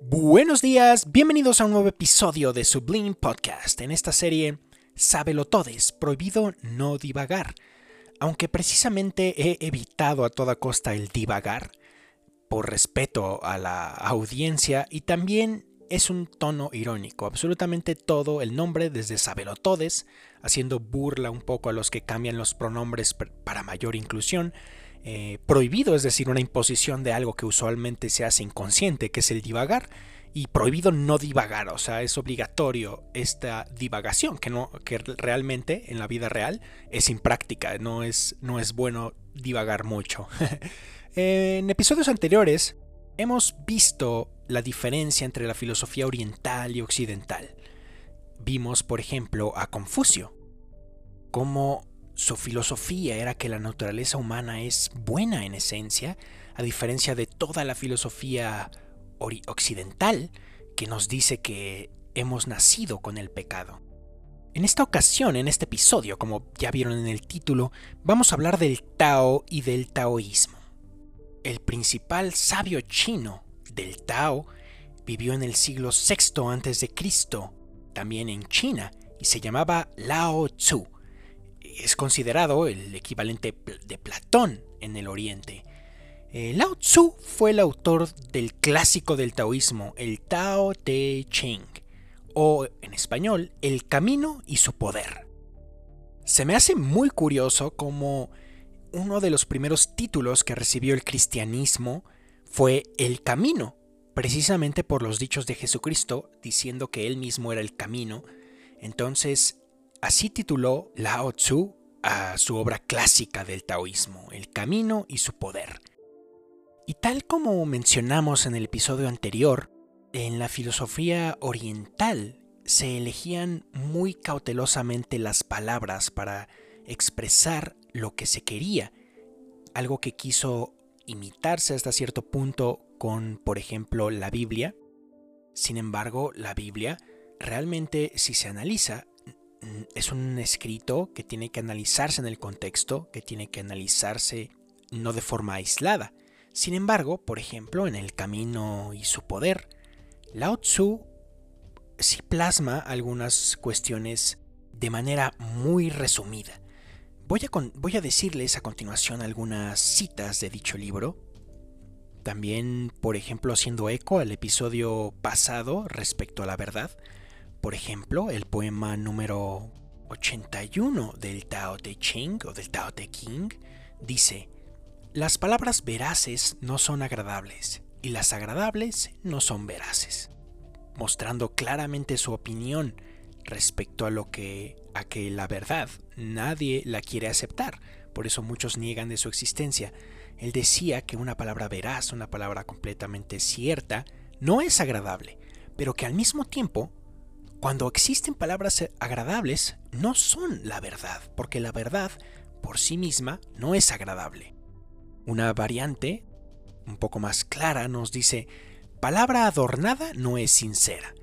Buenos días, bienvenidos a un nuevo episodio de Sublime Podcast. En esta serie, Sábelo Todes, prohibido no divagar. Aunque precisamente he evitado a toda costa el divagar, por respeto a la audiencia y también es un tono irónico. Absolutamente todo el nombre, desde Sábelo Todes, haciendo burla un poco a los que cambian los pronombres para mayor inclusión, eh, prohibido, es decir, una imposición de algo que usualmente se hace inconsciente, que es el divagar, y prohibido no divagar, o sea, es obligatorio esta divagación, que, no, que realmente en la vida real es impráctica, no es, no es bueno divagar mucho. en episodios anteriores hemos visto la diferencia entre la filosofía oriental y occidental. Vimos, por ejemplo, a Confucio, cómo su filosofía era que la naturaleza humana es buena en esencia, a diferencia de toda la filosofía occidental que nos dice que hemos nacido con el pecado. En esta ocasión, en este episodio, como ya vieron en el título, vamos a hablar del Tao y del taoísmo. El principal sabio chino del Tao vivió en el siglo VI a.C., también en China, y se llamaba Lao Tzu es considerado el equivalente de Platón en el Oriente. Eh, Lao Tzu fue el autor del clásico del taoísmo, el Tao Te Ching, o en español, El Camino y su Poder. Se me hace muy curioso como uno de los primeros títulos que recibió el cristianismo fue El Camino, precisamente por los dichos de Jesucristo, diciendo que él mismo era el camino. Entonces, Así tituló Lao Tzu a su obra clásica del taoísmo, El camino y su poder. Y tal como mencionamos en el episodio anterior, en la filosofía oriental se elegían muy cautelosamente las palabras para expresar lo que se quería, algo que quiso imitarse hasta cierto punto con, por ejemplo, la Biblia. Sin embargo, la Biblia realmente, si se analiza, es un escrito que tiene que analizarse en el contexto, que tiene que analizarse no de forma aislada. Sin embargo, por ejemplo, en El Camino y su Poder, Lao Tzu sí plasma algunas cuestiones de manera muy resumida. Voy a, voy a decirles a continuación algunas citas de dicho libro. También, por ejemplo, haciendo eco al episodio pasado respecto a la verdad, por ejemplo, el poema número 81 del Tao Te Ching o del Tao Te King dice: Las palabras veraces no son agradables y las agradables no son veraces, mostrando claramente su opinión respecto a lo que a que la verdad nadie la quiere aceptar, por eso muchos niegan de su existencia. Él decía que una palabra veraz, una palabra completamente cierta, no es agradable, pero que al mismo tiempo cuando existen palabras agradables, no son la verdad, porque la verdad por sí misma no es agradable. Una variante, un poco más clara, nos dice, palabra adornada no es sincera.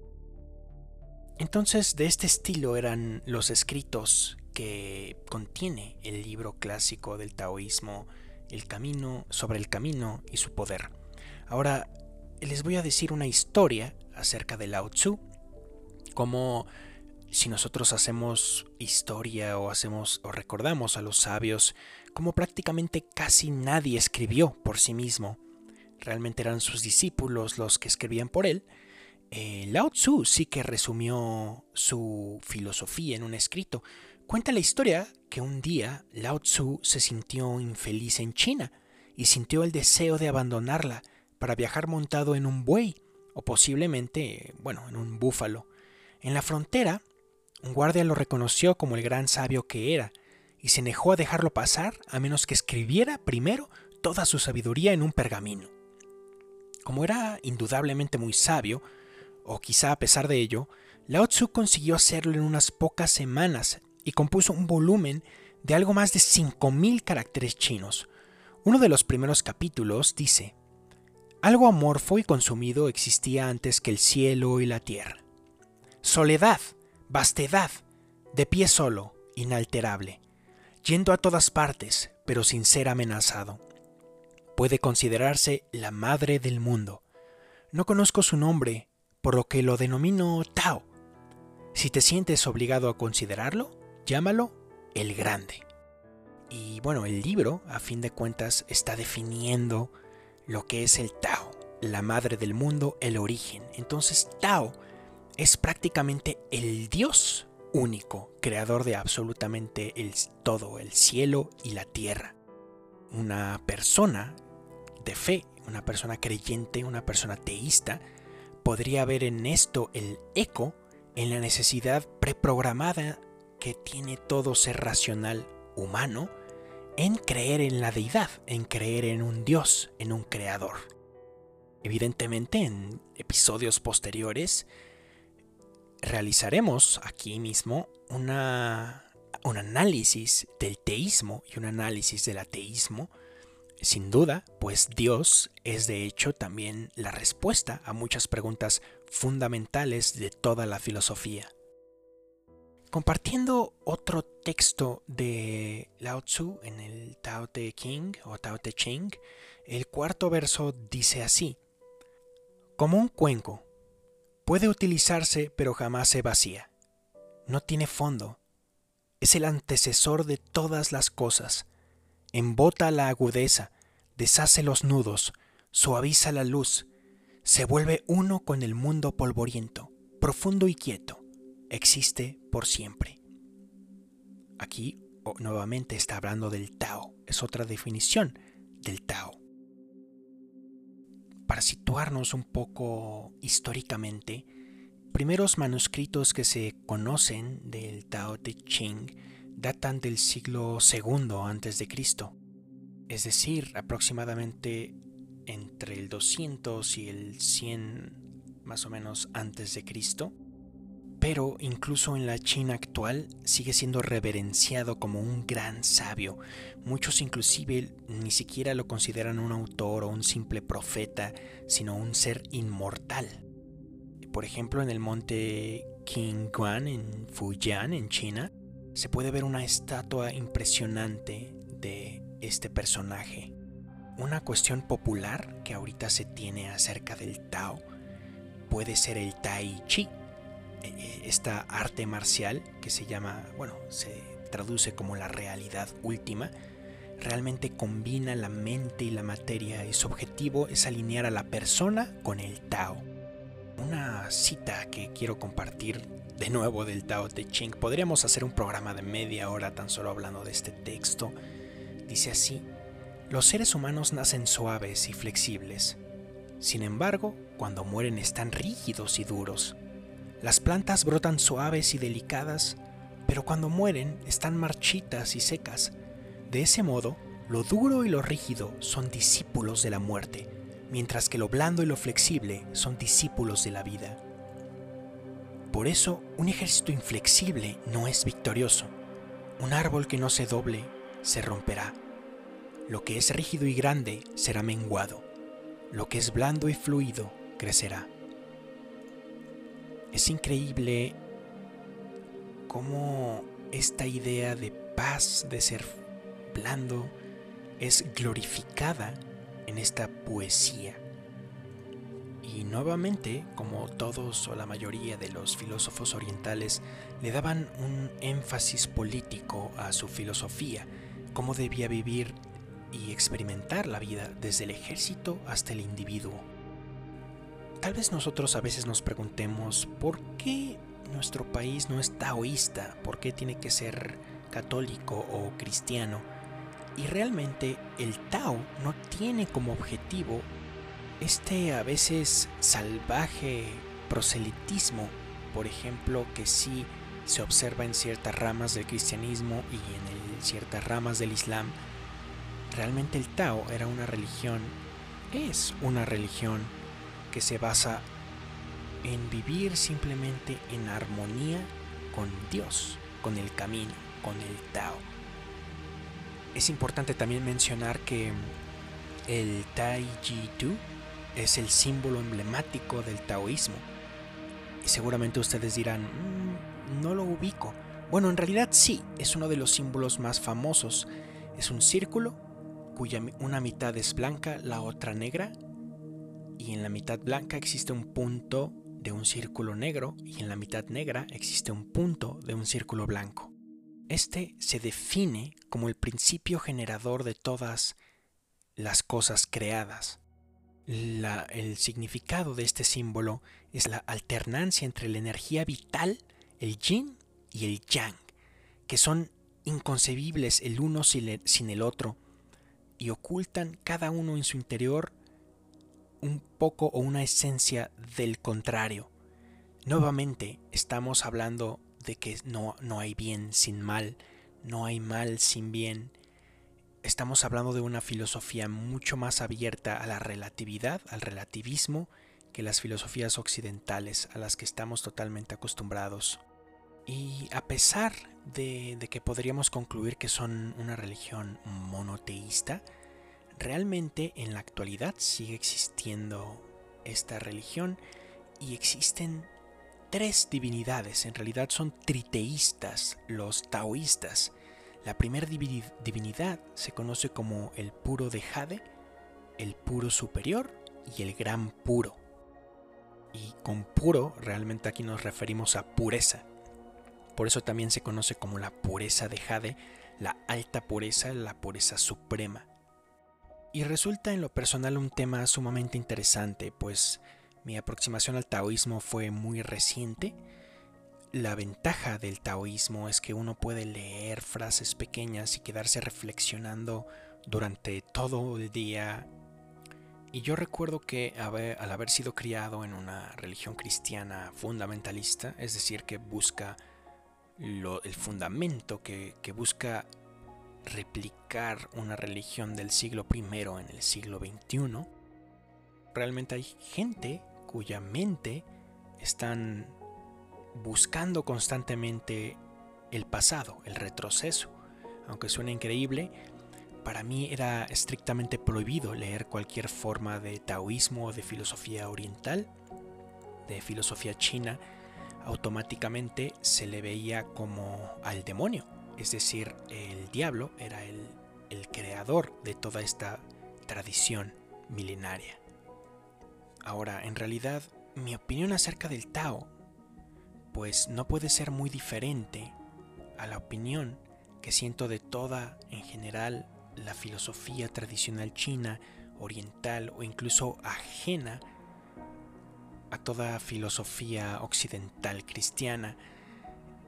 Entonces, de este estilo eran los escritos que contiene el libro clásico del taoísmo, El camino sobre el camino y su poder. Ahora, les voy a decir una historia acerca de Lao Tzu como si nosotros hacemos historia o hacemos o recordamos a los sabios, como prácticamente casi nadie escribió por sí mismo, realmente eran sus discípulos los que escribían por él, eh, Lao Tzu sí que resumió su filosofía en un escrito. Cuenta la historia que un día Lao Tzu se sintió infeliz en China y sintió el deseo de abandonarla para viajar montado en un buey o posiblemente, bueno, en un búfalo. En la frontera, un guardia lo reconoció como el gran sabio que era, y se negó a dejarlo pasar a menos que escribiera primero toda su sabiduría en un pergamino. Como era indudablemente muy sabio, o quizá a pesar de ello, Lao Tzu consiguió hacerlo en unas pocas semanas y compuso un volumen de algo más de 5.000 caracteres chinos. Uno de los primeros capítulos dice, Algo amorfo y consumido existía antes que el cielo y la tierra soledad, vastedad, de pie solo, inalterable, yendo a todas partes, pero sin ser amenazado. Puede considerarse la madre del mundo. No conozco su nombre, por lo que lo denomino Tao. Si te sientes obligado a considerarlo, llámalo el Grande. Y bueno, el libro, a fin de cuentas, está definiendo lo que es el Tao, la madre del mundo, el origen. Entonces, Tao es prácticamente el Dios único, creador de absolutamente el, todo, el cielo y la tierra. Una persona de fe, una persona creyente, una persona teísta, podría ver en esto el eco en la necesidad preprogramada que tiene todo ser racional humano en creer en la deidad, en creer en un Dios, en un creador. Evidentemente en episodios posteriores realizaremos aquí mismo una, un análisis del teísmo y un análisis del ateísmo. Sin duda, pues Dios es de hecho también la respuesta a muchas preguntas fundamentales de toda la filosofía. Compartiendo otro texto de Lao Tzu en el Tao Te Ching o Tao Te Ching, el cuarto verso dice así: Como un cuenco, puede utilizarse pero jamás se vacía. No tiene fondo. Es el antecesor de todas las cosas. Embota la agudeza, deshace los nudos, suaviza la luz, se vuelve uno con el mundo polvoriento, profundo y quieto, existe por siempre. Aquí nuevamente está hablando del Tao, es otra definición del Tao. Para situarnos un poco históricamente, primeros manuscritos que se conocen del Tao Te Ching datan del siglo II Cristo, es decir, aproximadamente entre el 200 y el 100 más o menos antes de Cristo, pero incluso en la China actual sigue siendo reverenciado como un gran sabio. Muchos inclusive ni siquiera lo consideran un autor o un simple profeta, sino un ser inmortal. Por ejemplo, en el monte Qingguan en Fujian, en China, se puede ver una estatua impresionante de este personaje. Una cuestión popular que ahorita se tiene acerca del Tao puede ser el Tai Chi, esta arte marcial que se llama, bueno, se traduce como la realidad última, realmente combina la mente y la materia y su objetivo es alinear a la persona con el Tao. Una cita que quiero compartir de nuevo del Tao Te Ching, podríamos hacer un programa de media hora tan solo hablando de este texto. Dice así, los seres humanos nacen suaves y flexibles. Sin embargo, cuando mueren están rígidos y duros. Las plantas brotan suaves y delicadas, pero cuando mueren están marchitas y secas. De ese modo, lo duro y lo rígido son discípulos de la muerte, mientras que lo blando y lo flexible son discípulos de la vida. Por eso, un ejército inflexible no es victorioso. Un árbol que no se doble se romperá. Lo que es rígido y grande será menguado, lo que es blando y fluido crecerá. Es increíble cómo esta idea de paz, de ser blando, es glorificada en esta poesía. Y nuevamente, como todos o la mayoría de los filósofos orientales, le daban un énfasis político a su filosofía, cómo debía vivir y experimentar la vida desde el ejército hasta el individuo. Tal vez nosotros a veces nos preguntemos por qué nuestro país no es taoísta, por qué tiene que ser católico o cristiano. Y realmente el Tao no tiene como objetivo este a veces salvaje proselitismo, por ejemplo, que sí se observa en ciertas ramas del cristianismo y en ciertas ramas del islam, Realmente el Tao era una religión, es una religión que se basa en vivir simplemente en armonía con Dios, con el camino, con el Tao. Es importante también mencionar que el Tai Chi Tu es el símbolo emblemático del taoísmo. Y seguramente ustedes dirán, mm, no lo ubico. Bueno, en realidad sí, es uno de los símbolos más famosos. Es un círculo cuya una mitad es blanca, la otra negra, y en la mitad blanca existe un punto de un círculo negro y en la mitad negra existe un punto de un círculo blanco. Este se define como el principio generador de todas las cosas creadas. el significado de este símbolo es la alternancia entre la energía vital, el yin y el yang, que son inconcebibles el uno sin el otro y ocultan cada uno en su interior un poco o una esencia del contrario. Nuevamente estamos hablando de que no, no hay bien sin mal, no hay mal sin bien. Estamos hablando de una filosofía mucho más abierta a la relatividad, al relativismo, que las filosofías occidentales a las que estamos totalmente acostumbrados. Y a pesar de, de, que podríamos concluir que son una religión monoteísta, realmente en la actualidad sigue existiendo esta religión y existen tres divinidades, en realidad son triteístas, los taoístas. La primera divinidad se conoce como el puro de Jade, el puro superior y el gran puro. Y con puro realmente aquí nos referimos a pureza. Por eso también se conoce como la pureza de Jade, la alta pureza, la pureza suprema. Y resulta en lo personal un tema sumamente interesante, pues mi aproximación al taoísmo fue muy reciente. La ventaja del taoísmo es que uno puede leer frases pequeñas y quedarse reflexionando durante todo el día. Y yo recuerdo que al haber sido criado en una religión cristiana fundamentalista, es decir, que busca el fundamento, que, que busca replicar una religión del siglo I en el siglo XXI, realmente hay gente cuya mente están buscando constantemente el pasado, el retroceso. Aunque suene increíble, para mí era estrictamente prohibido leer cualquier forma de taoísmo o de filosofía oriental, de filosofía china, automáticamente se le veía como al demonio, es decir, el diablo era el, creador de toda esta tradición milenaria. Ahora, en realidad, mi opinión acerca del Tao, pues no puede ser muy diferente a la opinión que siento de toda, en general, la filosofía tradicional china, oriental o incluso ajena a toda filosofía occidental cristiana,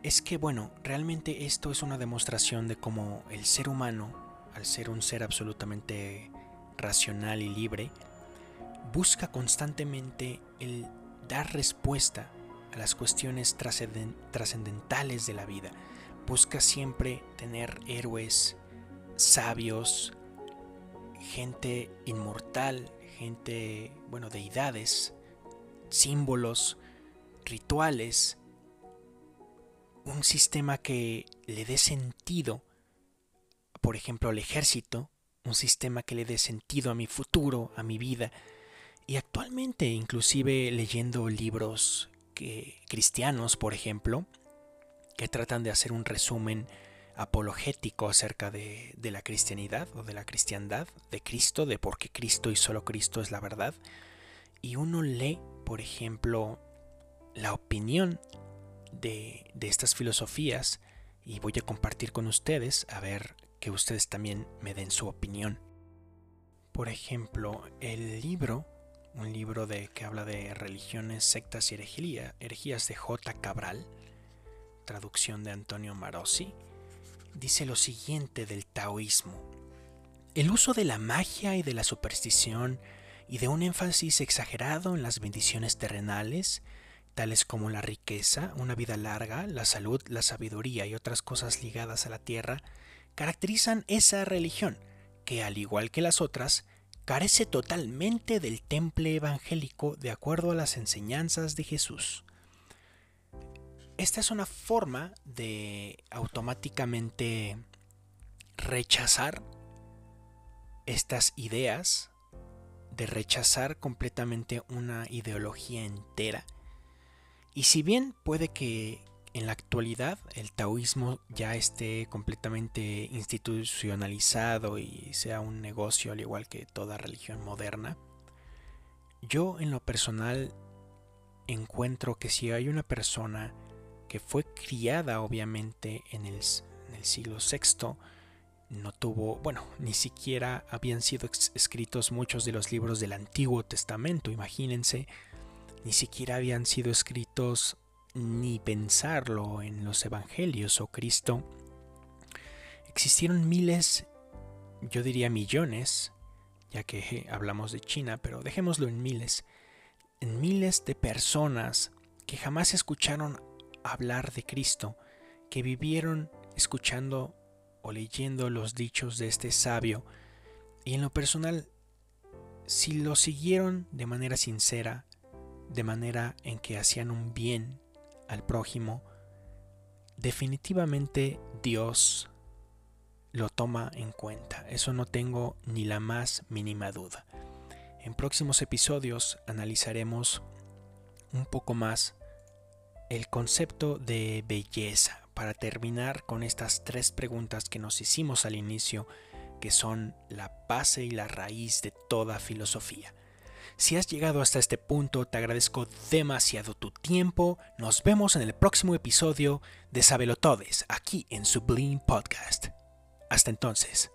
es que, bueno, realmente esto es una demostración de cómo el ser humano, al ser un ser absolutamente racional y libre, busca constantemente el dar respuesta a las cuestiones trascendentales de la vida. Busca siempre tener héroes sabios, gente inmortal, gente, bueno, deidades, símbolos, rituales, un sistema que le dé sentido, por ejemplo, al ejército, un sistema que le dé sentido a mi futuro, a mi vida. Y actualmente, inclusive leyendo libros que, cristianos, por ejemplo, que tratan de hacer un resumen apologético acerca de, de, la cristianidad o de la cristiandad, de Cristo, de por qué Cristo y solo Cristo es la verdad. Y uno lee, por ejemplo, la opinión de, estas filosofías y voy a compartir con ustedes a ver que ustedes también me den su opinión. Por ejemplo, el libro, un libro de que habla de religiones, sectas y herejías de J. Cabral, traducción de Antonio Marosi, dice lo siguiente del taoísmo. El uso de la magia y de la superstición y de un énfasis exagerado en las bendiciones terrenales tales como la riqueza, una vida larga, la salud, la sabiduría y otras cosas ligadas a la tierra, caracterizan esa religión, que al igual que las otras, carece totalmente del temple evangélico de acuerdo a las enseñanzas de Jesús. Esta es una forma de automáticamente rechazar estas ideas, de rechazar completamente una ideología entera y si bien puede que en la actualidad el taoísmo ya esté completamente institucionalizado y sea un negocio al igual que toda religión moderna, yo en lo personal encuentro que si hay una persona que fue criada obviamente en el, siglo VI, no tuvo, bueno, ni siquiera habían sido escritos muchos de los libros del Antiguo Testamento, imagínense, ni siquiera habían sido escritos ni pensarlo en los Evangelios o Cristo. Existieron miles, yo diría millones, ya que hablamos de China, pero dejémoslo en miles, en miles de personas que jamás escucharon hablar de Cristo, que vivieron escuchando o leyendo los dichos de este sabio, y en lo personal, si lo siguieron de manera sincera, de manera en que hacían un bien al prójimo, definitivamente Dios lo toma en cuenta. Eso no tengo ni la más mínima duda. En próximos episodios analizaremos un poco más el concepto de belleza para terminar con estas tres preguntas que nos hicimos al inicio, que son la base y la raíz de toda filosofía. Si has llegado hasta este punto, te agradezco demasiado tu tiempo. Nos vemos en el próximo episodio de Sabelotodes, aquí en Sublime Podcast. Hasta entonces.